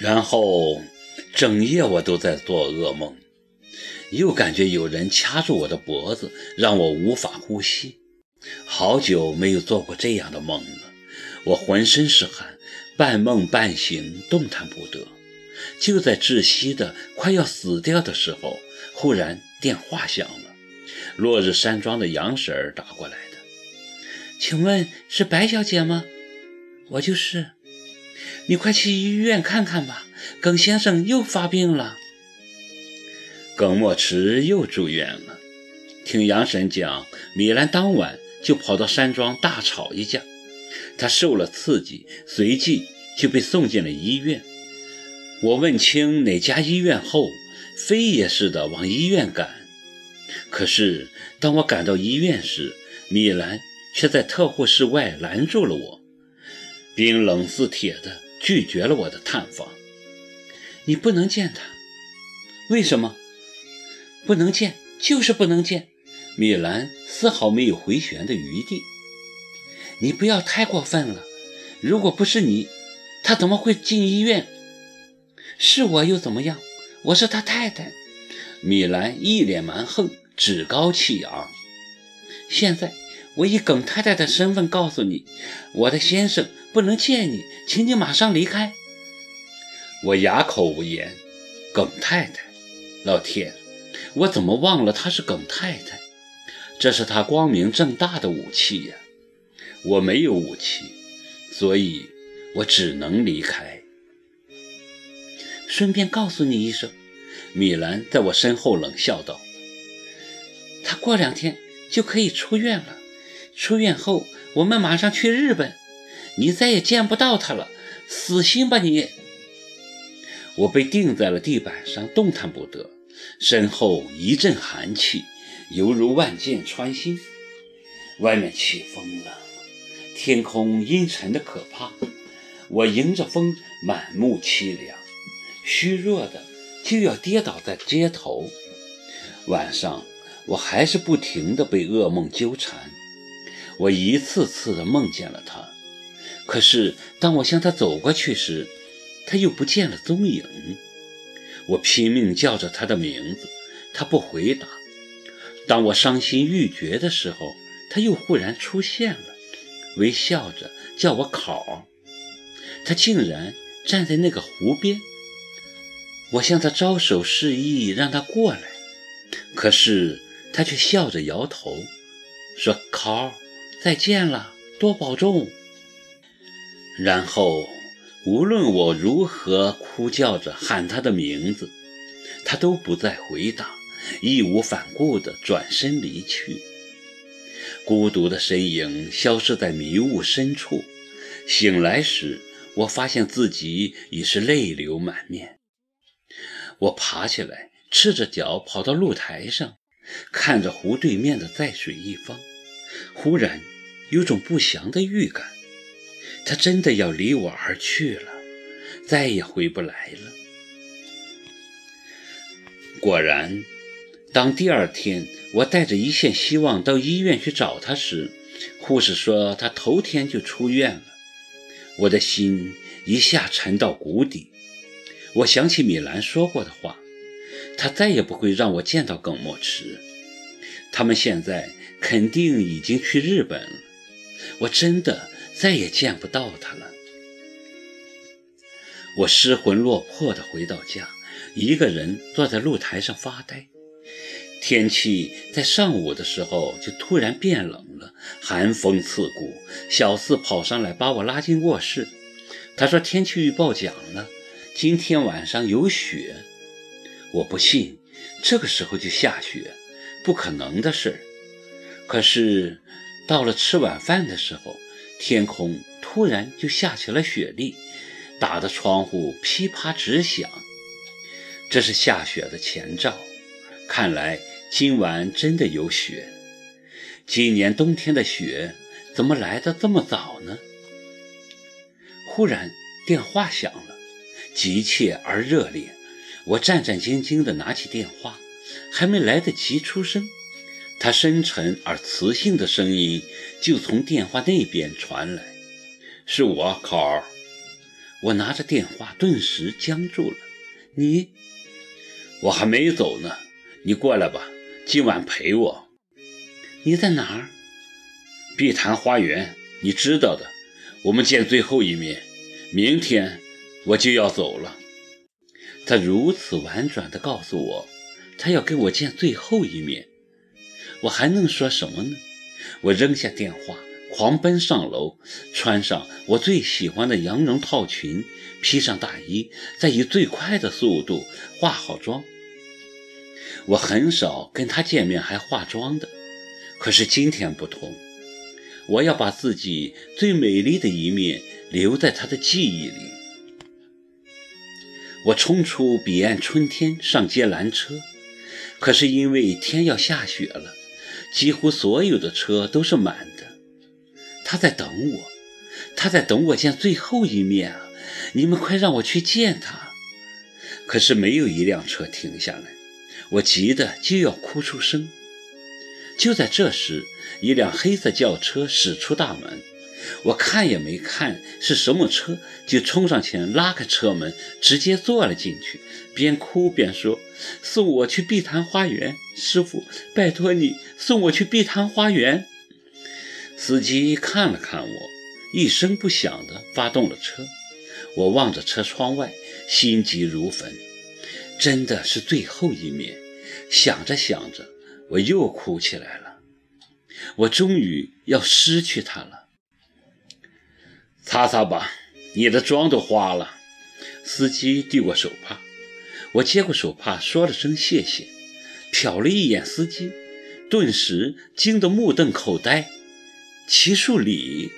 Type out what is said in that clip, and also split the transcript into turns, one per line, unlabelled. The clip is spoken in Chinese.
然后整夜我都在做噩梦，又感觉有人掐住我的脖子，让我无法呼吸。好久没有做过这样的梦了，我浑身是汗，半梦半醒，动弹不得。就在窒息的快要死掉的时候，忽然电话响了，落日山庄的杨婶儿打过来的。请问是白小姐吗？我就是。你快去医院看看吧，耿先生又发病了。耿墨池又住院了。听杨婶讲，米兰当晚就跑到山庄大吵一架，他受了刺激，随即就被送进了医院。我问清哪家医院后，飞也似的往医院赶。可是当我赶到医院时，米兰却在特护室外拦住了我，冰冷似铁的。拒绝了我的探访。你不能见他，为什么？不能见，就是不能见。米兰丝毫没有回旋的余地。你不要太过分了。如果不是你，他怎么会进医院？是我又怎么样？我是他太太。米兰一脸蛮横，趾高气扬。现在。我以耿太太的身份告诉你，我的先生不能见你，请你马上离开。我哑口无言。耿太太，老天，我怎么忘了她是耿太太？这是她光明正大的武器呀！我没有武器，所以我只能离开。顺便告诉你一声，米兰在我身后冷笑道：“他过两天就可以出院了。”出院后，我们马上去日本，你再也见不到他了。死心吧你！我被钉在了地板上，动弹不得，身后一阵寒气，犹如万箭穿心。外面起风了，天空阴沉的可怕。我迎着风，满目凄凉，虚弱的就要跌倒在街头。晚上，我还是不停地被噩梦纠缠。我一次次地梦见了他，可是当我向他走过去时，他又不见了踪影。我拼命叫着他的名字，他不回答。当我伤心欲绝的时候，他又忽然出现了，微笑着叫我考。他竟然站在那个湖边，我向他招手示意让他过来，可是他却笑着摇头，说：“考。”再见了，多保重。然后，无论我如何哭叫着喊他的名字，他都不再回答，义无反顾地转身离去。孤独的身影消失在迷雾深处。醒来时，我发现自己已是泪流满面。我爬起来，赤着脚跑到露台上，看着湖对面的在水一方。忽然有种不祥的预感，他真的要离我而去了，再也回不来了。果然，当第二天我带着一线希望到医院去找他时，护士说他头天就出院了。我的心一下沉到谷底。我想起米兰说过的话，他再也不会让我见到耿墨池。他们现在。肯定已经去日本了，我真的再也见不到他了。我失魂落魄地回到家，一个人坐在露台上发呆。天气在上午的时候就突然变冷了，寒风刺骨。小四跑上来把我拉进卧室，他说天气预报讲了，今天晚上有雪。我不信，这个时候就下雪，不可能的事。可是，到了吃晚饭的时候，天空突然就下起了雪粒，打得窗户噼啪直响。这是下雪的前兆，看来今晚真的有雪。今年冬天的雪怎么来的这么早呢？忽然电话响了，急切而热烈。我战战兢兢地拿起电话，还没来得及出声。他深沉而磁性的声音就从电话那边传来：“是我，考儿。”我拿着电话，顿时僵住了。你，我还没走呢。你过来吧，今晚陪我。你在哪儿？碧潭花园，你知道的。我们见最后一面。明天我就要走了。他如此婉转地告诉我，他要跟我见最后一面。我还能说什么呢？我扔下电话。狂奔上楼，穿上我最喜欢的羊绒套裙，披上大衣，再以最快的速度化好妆。我很少跟他见面还化妆的，可是今天不同，我要把自己最美丽的一面留在他的记忆里。我冲出彼岸春天，上街拦车，可是因为天要下雪了，几乎所有的车都是满的。他在等我，他在等我见最后一面啊！你们快让我去见他。可是没有一辆车停下来，我急得就要哭出声。就在这时，一辆黑色轿车驶出大门，我看也没看是什么车，就冲上前拉开车门，直接坐了进去，边哭边说：“送我去碧潭花园，师傅，拜托你送我去碧潭花园。”司机看了看我，一声不响地发动了车。我望着车窗外，心急如焚。真的是最后一面，想着想着，我又哭起来了。我终于要失去他了。擦擦吧，你的妆都花了。司机递过手帕，我接过手帕，说了声谢谢，瞟了一眼司机，顿时惊得目瞪口呆。齐树礼。